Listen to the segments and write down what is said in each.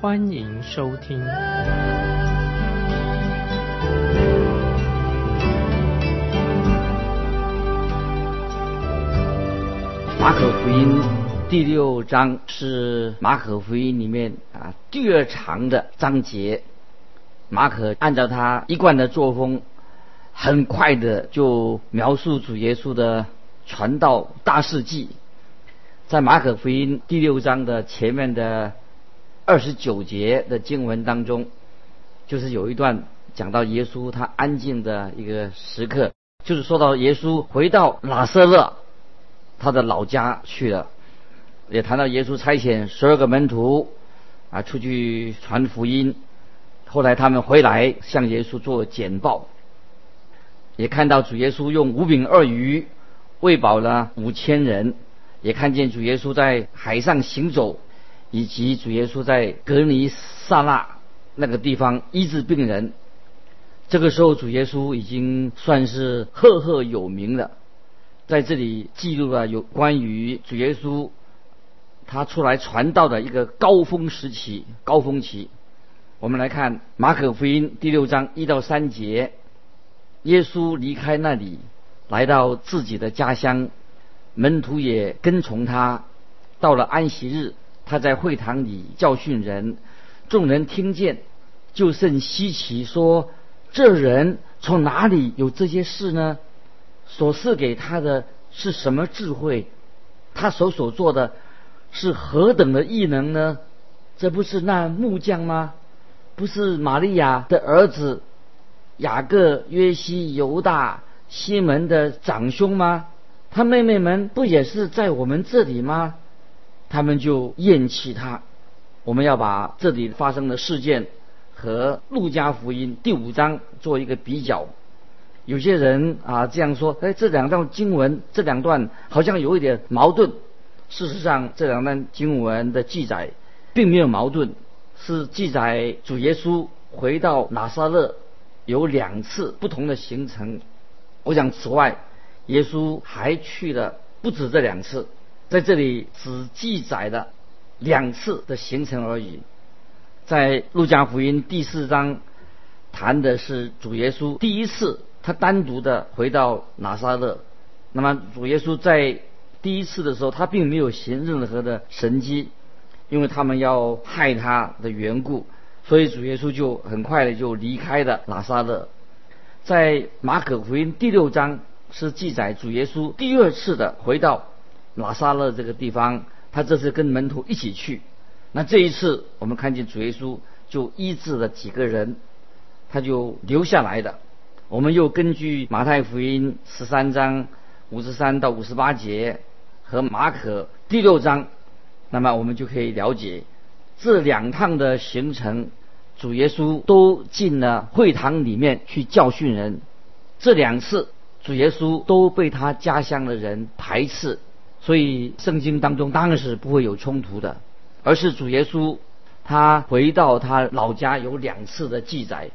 欢迎收听。马可福音第六章是马可福音里面啊第二长的章节。马可按照他一贯的作风，很快的就描述主耶稣的传道大事记。在马可福音第六章的前面的二十九节的经文当中，就是有一段讲到耶稣他安静的一个时刻，就是说到耶稣回到拉瑟勒。他的老家去了，也谈到耶稣差遣十二个门徒啊出去传福音，后来他们回来向耶稣做简报，也看到主耶稣用五饼二鱼喂饱了五千人，也看见主耶稣在海上行走，以及主耶稣在格尼萨那那个地方医治病人。这个时候，主耶稣已经算是赫赫有名了。在这里记录了有关于主耶稣他出来传道的一个高峰时期、高峰期。我们来看马可福音第六章一到三节，耶稣离开那里，来到自己的家乡，门徒也跟从他。到了安息日，他在会堂里教训人，众人听见，就甚稀奇，说：这人从哪里有这些事呢？所赐给他的是什么智慧？他所所做的是何等的异能呢？这不是那木匠吗？不是玛利亚的儿子雅各、约西、犹大、西门的长兄吗？他妹妹们不也是在我们这里吗？他们就厌弃他。我们要把这里发生的事件和路加福音第五章做一个比较。有些人啊这样说，哎，这两段经文，这两段好像有一点矛盾。事实上，这两段经文的记载并没有矛盾，是记载主耶稣回到拿撒勒有两次不同的行程。我想，此外，耶稣还去了不止这两次，在这里只记载了两次的行程而已。在路加福音第四章谈的是主耶稣第一次。他单独的回到拿撒勒，那么主耶稣在第一次的时候，他并没有行任何的神迹，因为他们要害他的缘故，所以主耶稣就很快的就离开了拿撒勒。在马可福音第六章是记载主耶稣第二次的回到拿撒勒这个地方，他这次跟门徒一起去。那这一次我们看见主耶稣就医治了几个人，他就留下来的。我们又根据马太福音十三章五十三到五十八节和马可第六章，那么我们就可以了解这两趟的行程，主耶稣都进了会堂里面去教训人。这两次主耶稣都被他家乡的人排斥，所以圣经当中当然是不会有冲突的，而是主耶稣他回到他老家有两次的记载。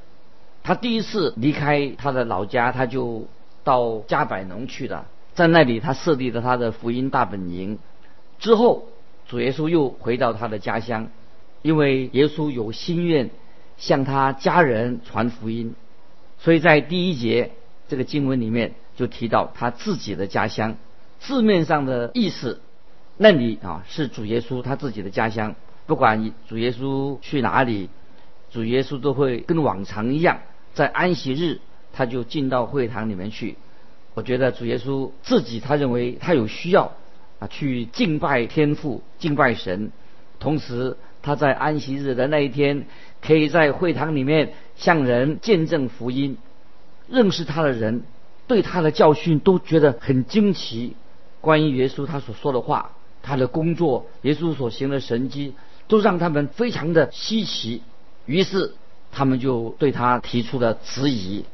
他第一次离开他的老家，他就到加百农去了，在那里他设立了他的福音大本营。之后，主耶稣又回到他的家乡，因为耶稣有心愿向他家人传福音，所以在第一节这个经文里面就提到他自己的家乡。字面上的意思，那里啊是主耶稣他自己的家乡。不管主耶稣去哪里，主耶稣都会跟往常一样。在安息日，他就进到会堂里面去。我觉得主耶稣自己，他认为他有需要啊，去敬拜天父、敬拜神。同时，他在安息日的那一天，可以在会堂里面向人见证福音。认识他的人，对他的教训都觉得很惊奇。关于耶稣他所说的话，他的工作，耶稣所行的神迹，都让他们非常的稀奇。于是。他们就对他提出了质疑，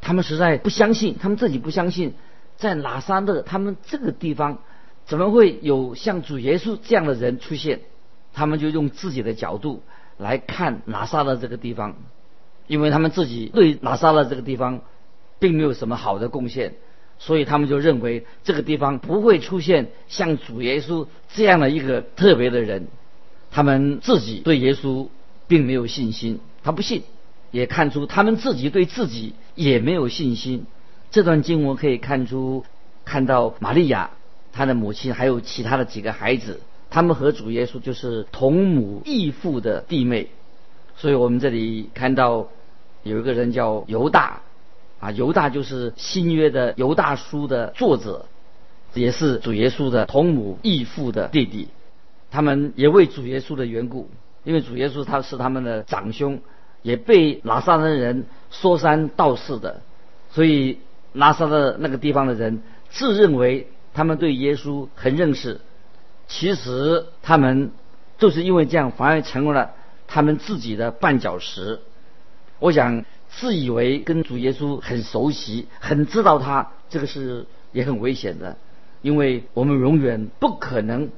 他们实在不相信，他们自己不相信，在拿撒勒他们这个地方怎么会有像主耶稣这样的人出现？他们就用自己的角度来看拿撒勒这个地方，因为他们自己对拿撒勒这个地方并没有什么好的贡献，所以他们就认为这个地方不会出现像主耶稣这样的一个特别的人。他们自己对耶稣并没有信心，他不信，也看出他们自己对自己也没有信心。这段经文可以看出，看到玛利亚，她的母亲还有其他的几个孩子。他们和主耶稣就是同母异父的弟妹，所以我们这里看到有一个人叫犹大，啊，犹大就是新约的犹大书的作者，也是主耶稣的同母异父的弟弟。他们也为主耶稣的缘故，因为主耶稣他是他们的长兄，也被拿撒勒人说三道四的，所以拿撒勒那个地方的人自认为他们对耶稣很认识。其实他们就是因为这样，反而成为了他们自己的绊脚石。我想自以为跟主耶稣很熟悉，很知道他，这个是也很危险的，因为我们永远不可能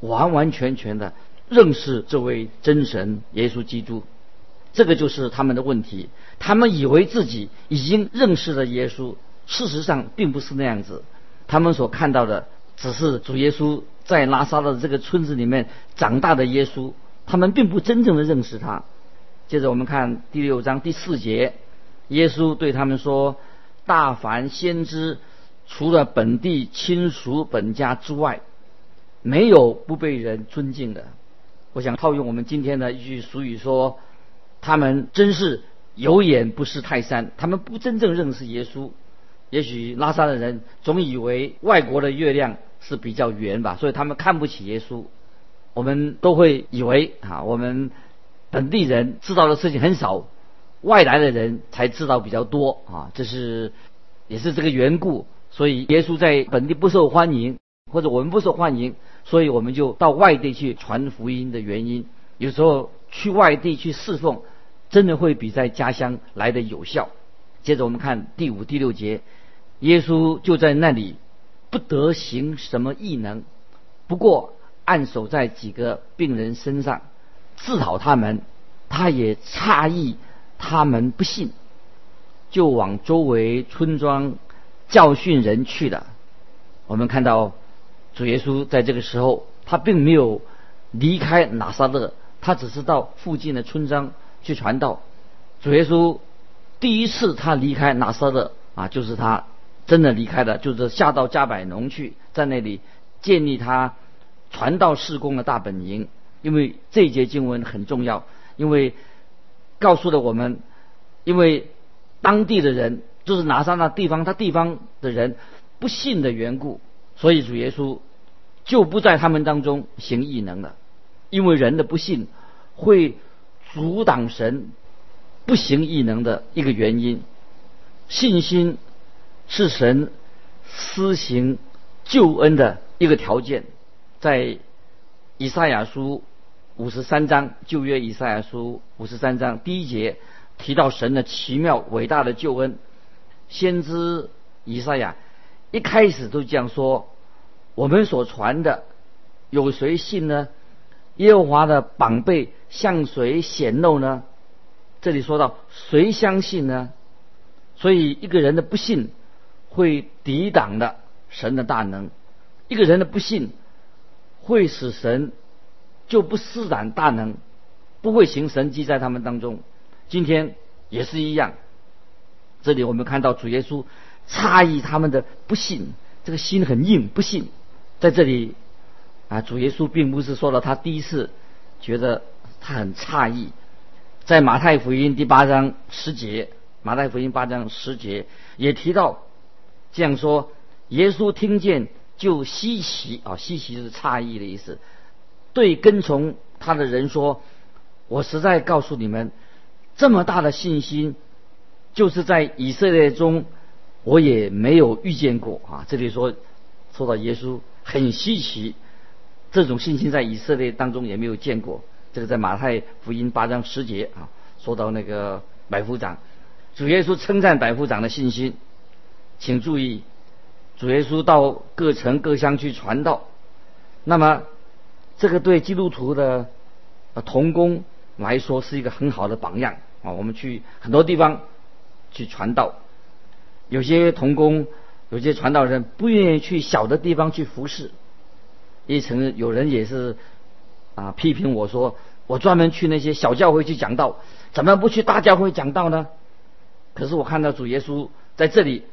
完完全全的认识这位真神耶稣基督。这个就是他们的问题。他们以为自己已经认识了耶稣，事实上并不是那样子。他们所看到的只是主耶稣。在拉萨的这个村子里面长大的耶稣，他们并不真正的认识他。接着我们看第六章第四节，耶稣对他们说：“大凡先知，除了本地亲属本家之外，没有不被人尊敬的。”我想套用我们今天的一句俗语说：“他们真是有眼不识泰山。”他们不真正认识耶稣。也许拉萨的人总以为外国的月亮。是比较圆吧，所以他们看不起耶稣。我们都会以为啊，我们本地人知道的事情很少，外来的人才知道比较多啊。这是也是这个缘故，所以耶稣在本地不受欢迎，或者我们不受欢迎，所以我们就到外地去传福音的原因。有时候去外地去侍奉，真的会比在家乡来的有效。接着我们看第五、第六节，耶稣就在那里。不得行什么异能，不过按守在几个病人身上，治好他们。他也诧异他们不信，就往周围村庄教训人去了。我们看到主耶稣在这个时候，他并没有离开拿撒勒，他只是到附近的村庄去传道。主耶稣第一次他离开拿撒勒啊，就是他。真的离开了，就是下到加百农去，在那里建立他传道事工的大本营。因为这一节经文很重要，因为告诉了我们，因为当地的人就是拿撒那地方，他地方的人不信的缘故，所以主耶稣就不在他们当中行异能了。因为人的不信会阻挡神不行异能的一个原因，信心。是神施行救恩的一个条件，在以赛亚书五十三章旧约以赛亚书五十三章第一节提到神的奇妙伟大的救恩，先知以赛亚一开始都这样说：我们所传的有谁信呢？耶和华的宝贝向谁显露呢？这里说到谁相信呢？所以一个人的不信。会抵挡的神的大能，一个人的不信会使神就不施展大能，不会行神迹在他们当中。今天也是一样。这里我们看到主耶稣诧异他们的不信，这个心很硬，不信。在这里啊，主耶稣并不是说了他第一次觉得他很诧异，在马太福音第八章十节，马太福音八章十节也提到。这样说，耶稣听见就稀奇啊，稀奇是诧异的意思。对跟从他的人说：“我实在告诉你们，这么大的信心，就是在以色列中，我也没有遇见过啊。”这里说说到耶稣很稀奇，这种信心在以色列当中也没有见过。这个在马太福音八章十节啊，说到那个百夫长。主耶稣称赞百夫长的信心，请注意，主耶稣到各城各乡去传道。那么，这个对基督徒的童工来说是一个很好的榜样啊！我们去很多地方去传道，有些童工、有些传道人不愿意去小的地方去服侍。一层有人也是啊批评我说，我专门去那些小教会去讲道，怎么不去大教会讲道呢？可是我看到主耶稣在这里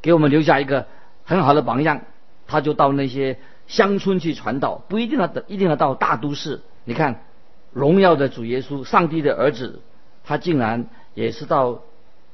给我们留下一个很好的榜样，他就到那些乡村去传道，不一定要一定要到大都市。你看，荣耀的主耶稣，上帝的儿子，他竟然也是到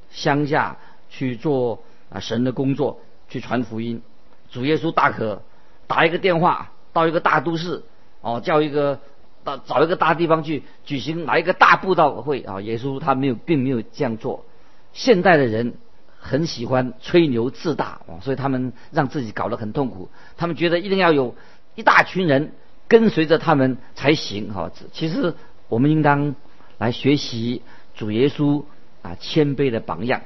乡下去做啊神的工作，去传福音。主耶稣大可打一个电话到一个大都市，哦，叫一个到找一个大地方去举行来一个大布道会啊。耶稣他没有，并没有这样做。现代的人很喜欢吹牛自大啊，所以他们让自己搞得很痛苦。他们觉得一定要有一大群人跟随着他们才行哈。其实我们应当来学习主耶稣啊谦卑的榜样。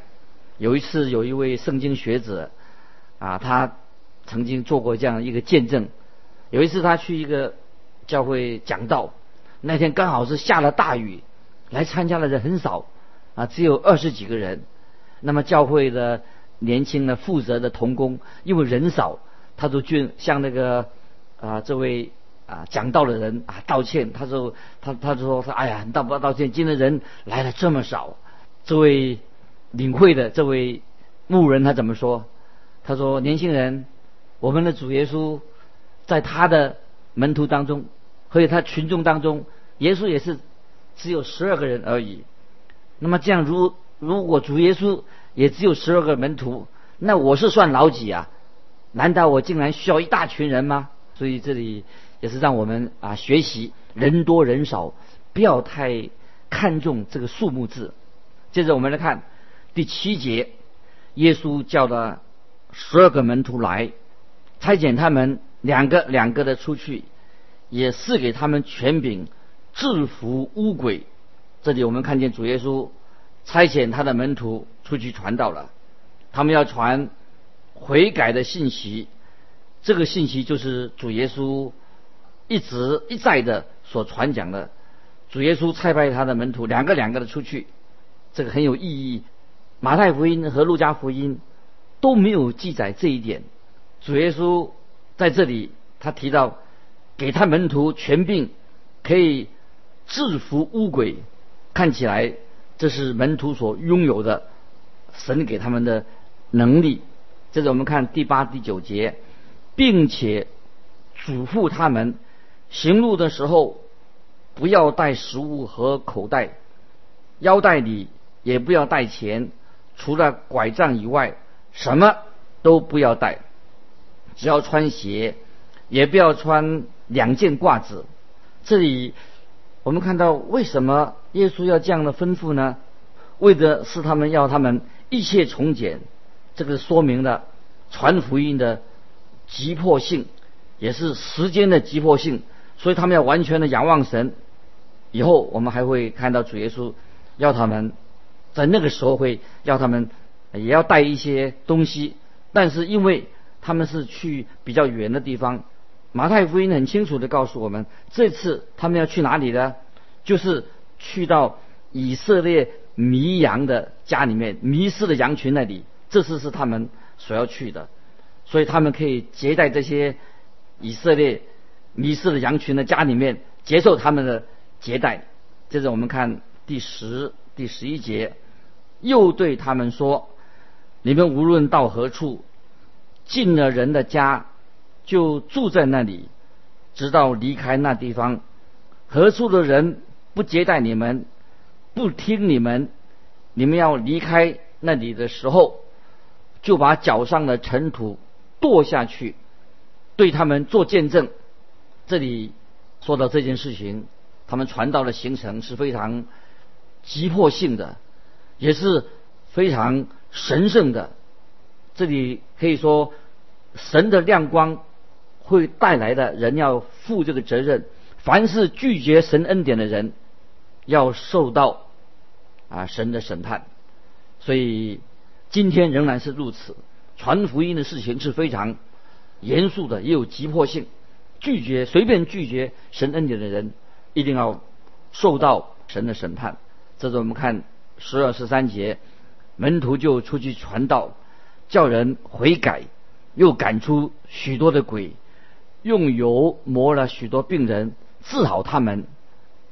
有一次有一位圣经学者啊，他曾经做过这样一个见证。有一次他去一个教会讲道，那天刚好是下了大雨，来参加的人很少。啊，只有二十几个人。那么教会的年轻的负责的童工，因为人少，他就去向那个啊这位啊讲道的人啊道歉。他说他他就说他哎呀，道不道歉？今天人来了这么少。这位领会的这位牧人他怎么说？他说年轻人，我们的主耶稣在他的门徒当中，或者他群众当中，耶稣也是只有十二个人而已。那么这样，如如果主耶稣也只有十二个门徒，那我是算老几啊？难道我竟然需要一大群人吗？所以这里也是让我们啊学习人多人少，不要太看重这个数目字。接着我们来看第七节，耶稣叫了十二个门徒来，差遣他们两个两个的出去，也是给他们权柄制服污鬼。这里我们看见主耶稣差遣他的门徒出去传道了，他们要传悔改的信息，这个信息就是主耶稣一直一再的所传讲的。主耶稣差派他的门徒两个两个的出去，这个很有意义。马太福音和路加福音都没有记载这一点。主耶稣在这里他提到给他门徒权柄，可以制服污鬼。看起来这是门徒所拥有的，神给他们的能力。接着我们看第八、第九节，并且嘱咐他们行路的时候不要带食物和口袋，腰带里也不要带钱，除了拐杖以外，什么都不要带。只要穿鞋，也不要穿两件褂子。这里。我们看到为什么耶稣要这样的吩咐呢？为的是他们要他们一切从简，这个说明了传福音的急迫性，也是时间的急迫性。所以他们要完全的仰望神。以后我们还会看到主耶稣要他们在那个时候会要他们也要带一些东西，但是因为他们是去比较远的地方。马太福音很清楚的告诉我们，这次他们要去哪里呢？就是去到以色列迷羊的家里面，迷失的羊群那里。这次是他们所要去的，所以他们可以接待这些以色列迷失的羊群的家里面，接受他们的接待。接着我们看第十、第十一节，又对他们说：“你们无论到何处，进了人的家。”就住在那里，直到离开那地方。何处的人不接待你们，不听你们，你们要离开那里的时候，就把脚上的尘土跺下去，对他们做见证。这里说到这件事情，他们传道的行程是非常急迫性的，也是非常神圣的。这里可以说神的亮光。会带来的人要负这个责任。凡是拒绝神恩典的人，要受到啊神的审判。所以今天仍然是如此，传福音的事情是非常严肃的，也有急迫性。拒绝随便拒绝神恩典的人，一定要受到神的审判。这是我们看十二十三节，门徒就出去传道，叫人悔改，又赶出许多的鬼，用油抹了许多病人，治好他们。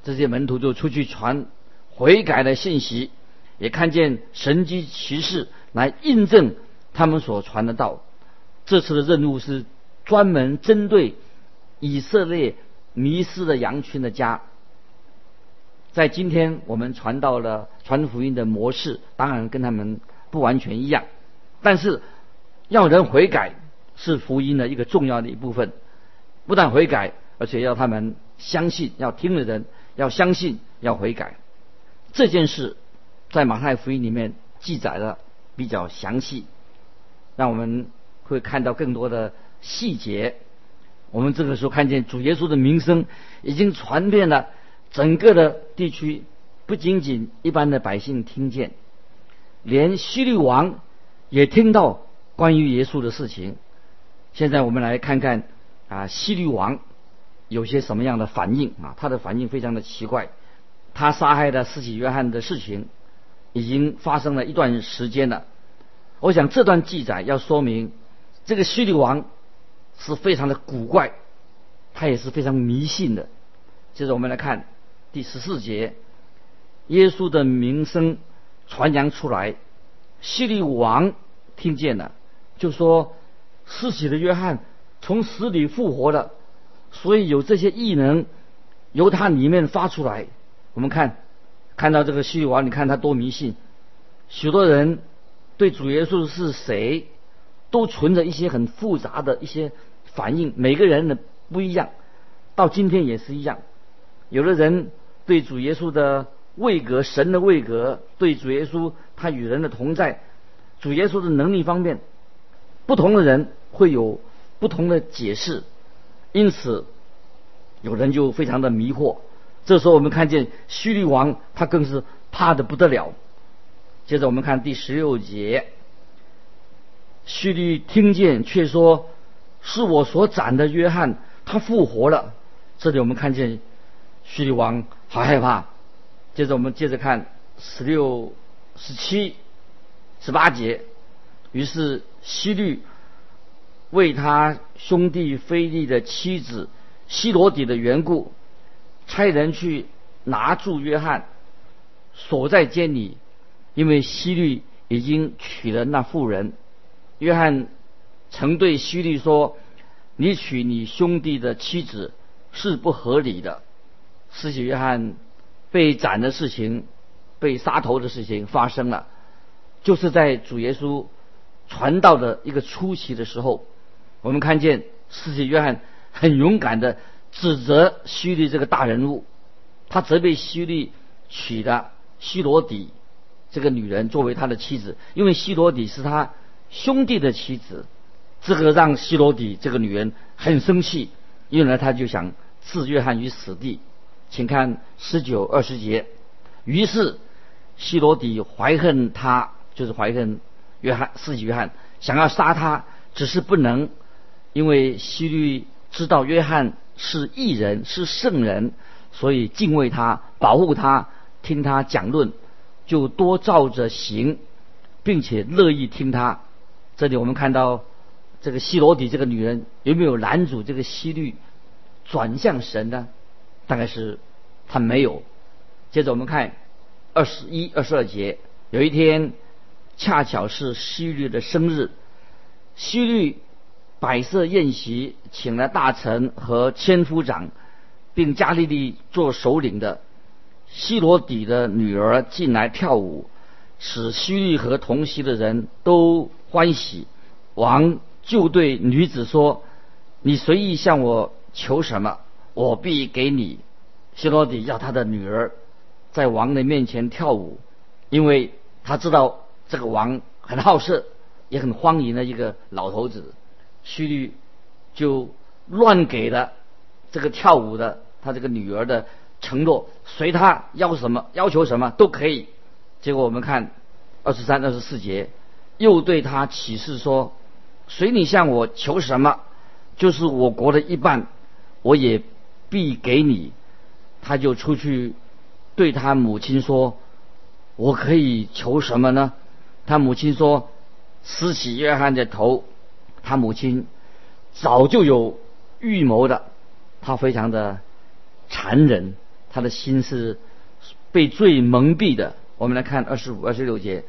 这些门徒就出去传悔改的信息，也看见神机骑士来印证他们所传的道。这次的任务是专门针对。以色列迷失的羊群的家，在今天我们传到了传福音的模式，当然跟他们不完全一样，但是要人悔改是福音的一个重要的一部分。不但悔改，而且要他们相信，要听的人要相信，要悔改。这件事在马太福音里面记载的比较详细，让我们会看到更多的细节。我们这个时候看见主耶稣的名声已经传遍了整个的地区，不仅仅一般的百姓听见，连希律王也听到关于耶稣的事情。现在我们来看看啊，希律王有些什么样的反应啊？他的反应非常的奇怪。他杀害的施洗约翰的事情已经发生了一段时间了。我想这段记载要说明这个希律王。是非常的古怪，他也是非常迷信的。接着我们来看第十四节，耶稣的名声传扬出来，希律王听见了，就说：“施洗的约翰从死里复活了，所以有这些异能由他里面发出来。”我们看，看到这个希律王，你看他多迷信，许多人对主耶稣是谁？都存着一些很复杂的一些反应，每个人的不一样，到今天也是一样。有的人对主耶稣的位格、神的位格，对主耶稣他与人的同在、主耶稣的能力方面，不同的人会有不同的解释，因此有人就非常的迷惑。这时候我们看见虚律王，他更是怕的不得了。接着我们看第十六节。希律听见，却说：“是我所斩的约翰，他复活了。”这里我们看见希律王好害怕。接着我们接着看十六、十七、十八节。于是希律为他兄弟菲利的妻子希罗底的缘故，差人去拿住约翰，锁在监里，因为希律已经娶了那妇人。约翰曾对希律说：“你娶你兄弟的妻子是不合理的。”施洗约翰被斩的事情、被杀头的事情发生了，就是在主耶稣传道的一个初期的时候，我们看见施洗约翰很勇敢的指责希律这个大人物，他责备希律娶的希罗底这个女人作为他的妻子，因为希罗底是他。兄弟的妻子，这个让希罗底这个女人很生气，因为，他就想置约翰于死地。请看十九二十节。于是希罗底怀恨他，就是怀恨约翰，是约翰，想要杀他，只是不能，因为希律知道约翰是异人，是圣人，所以敬畏他，保护他，听他讲论，就多照着行，并且乐意听他。这里我们看到，这个希罗底这个女人有没有拦阻这个希律转向神呢？大概是她没有。接着我们看二十一、二十二节，有一天恰巧是希律的生日，希律摆设宴席，请了大臣和千夫长，并加利利做首领的希罗底的女儿进来跳舞，使希律和同席的人都。欢喜，王就对女子说：“你随意向我求什么，我必给你。”希罗底要他的女儿在王的面前跳舞，因为他知道这个王很好色，也很荒淫的一个老头子。希律就乱给了这个跳舞的他这个女儿的承诺，随他要什么要求什么都可以。结果我们看二十三、二十四节，又对他起誓说：“随你向我求什么，就是我国的一半，我也必给你。”他就出去对他母亲说：“我可以求什么呢？”他母亲说：“撕起约翰的头。”他母亲早就有预谋的，他非常的残忍，他的心是被罪蒙蔽的。我们来看二十五、二十六节，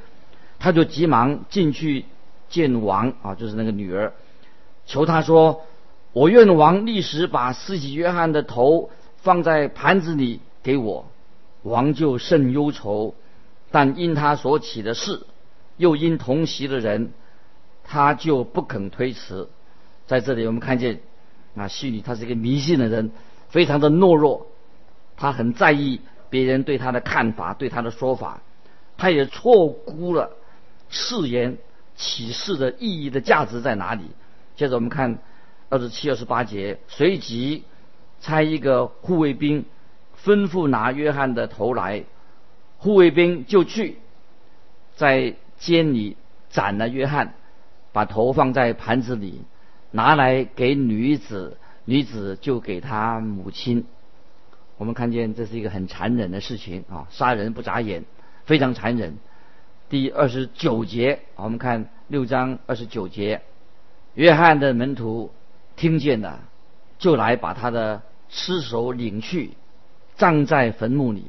他就急忙进去见王啊，就是那个女儿，求他说：“我愿王立时把施洗约翰的头放在盘子里给我。”王就甚忧愁，但因他所起的事，又因同席的人。他就不肯推辞，在这里我们看见，啊，希律他是一个迷信的人，非常的懦弱，他很在意别人对他的看法，对他的说法，他也错估了誓言启示的意义的价值在哪里。接着我们看二十七、二十八节，随即差一个护卫兵吩咐拿约翰的头来，护卫兵就去在监里斩了约翰。把头放在盘子里，拿来给女子，女子就给她母亲。我们看见这是一个很残忍的事情啊，杀人不眨眼，非常残忍。第二十九节，我们看六章二十九节，约翰的门徒听见了，就来把他的尸首领去，葬在坟墓里。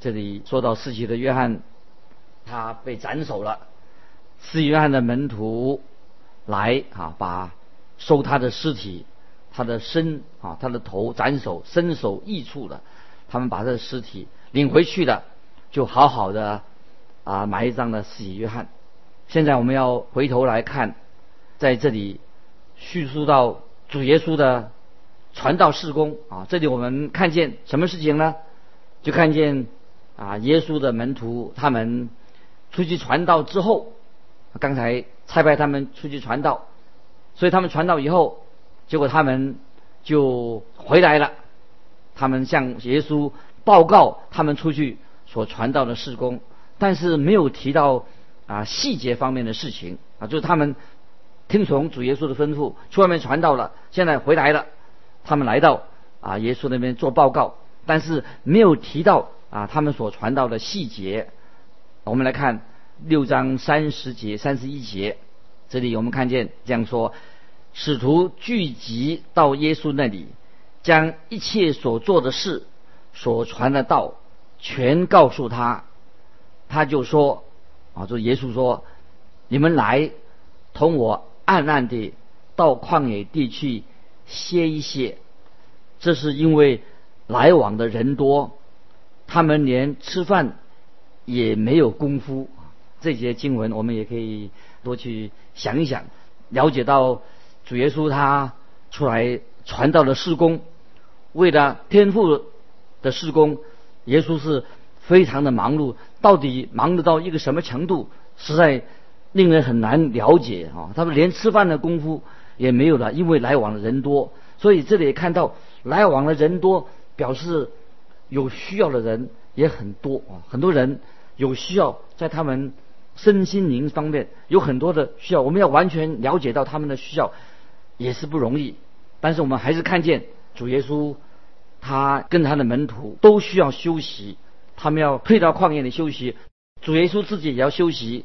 这里说到四节的约翰，他被斩首了。四约翰的门徒。来啊，把收他的尸体，他的身啊，他的头斩首，身首异处的，他们把他的尸体领回去了，就好好的啊埋葬了死约翰。现在我们要回头来看，在这里叙述到主耶稣的传道事工啊，这里我们看见什么事情呢？就看见啊耶稣的门徒他们出去传道之后，刚才。差派他们出去传道，所以他们传道以后，结果他们就回来了。他们向耶稣报告他们出去所传道的事工，但是没有提到啊细节方面的事情啊，就是他们听从主耶稣的吩咐去外面传道了，现在回来了，他们来到啊耶稣那边做报告，但是没有提到啊他们所传道的细节。我们来看。六章三十节、三十一节，这里我们看见这样说：使徒聚集到耶稣那里，将一切所做的事、所传的道，全告诉他。他就说：“啊，就耶稣说，你们来同我暗暗地到旷野地去歇一歇。这是因为来往的人多，他们连吃饭也没有功夫。”这些经文，我们也可以多去想一想，了解到主耶稣他出来传道的事工，为了天赋的事工，耶稣是非常的忙碌。到底忙碌到一个什么程度，实在令人很难了解啊！他们连吃饭的功夫也没有了，因为来往的人多。所以这里看到来往的人多，表示有需要的人也很多啊！很多人有需要，在他们。身心灵方面有很多的需要，我们要完全了解到他们的需要也是不容易。但是我们还是看见主耶稣，他跟他的门徒都需要休息，他们要退到旷野里休息。主耶稣自己也要休息，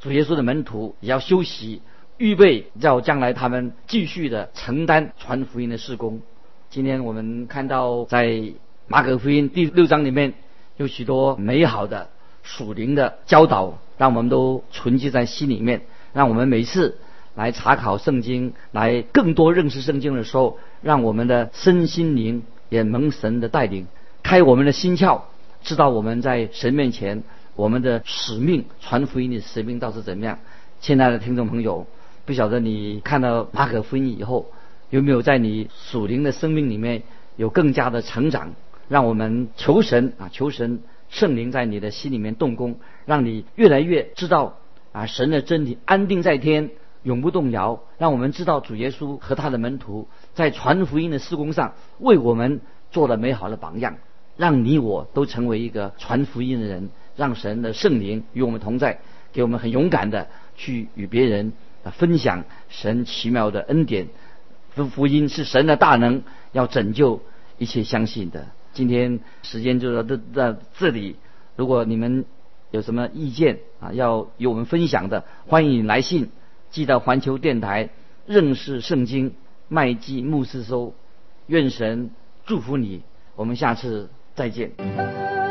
主耶稣的门徒也要休息，预备要将来他们继续的承担传福音的事工。今天我们看到在马可福音第六章里面有许多美好的属灵的教导。让我们都存记在心里面，让我们每次来查考圣经，来更多认识圣经的时候，让我们的身心灵也蒙神的带领，开我们的心窍，知道我们在神面前我们的使命，传福音的使命到底是怎么样。亲爱的听众朋友，不晓得你看到马可福音以后，有没有在你属灵的生命里面有更加的成长？让我们求神啊，求神。圣灵在你的心里面动工，让你越来越知道啊神的真理安定在天，永不动摇。让我们知道主耶稣和他的门徒在传福音的施工上为我们做了美好的榜样，让你我都成为一个传福音的人，让神的圣灵与我们同在，给我们很勇敢的去与别人啊分享神奇妙的恩典。福福音是神的大能，要拯救一切相信的。今天时间就到这在这里，如果你们有什么意见啊，要与我们分享的，欢迎来信寄到环球电台认识圣经麦基牧师收。愿神祝福你，我们下次再见。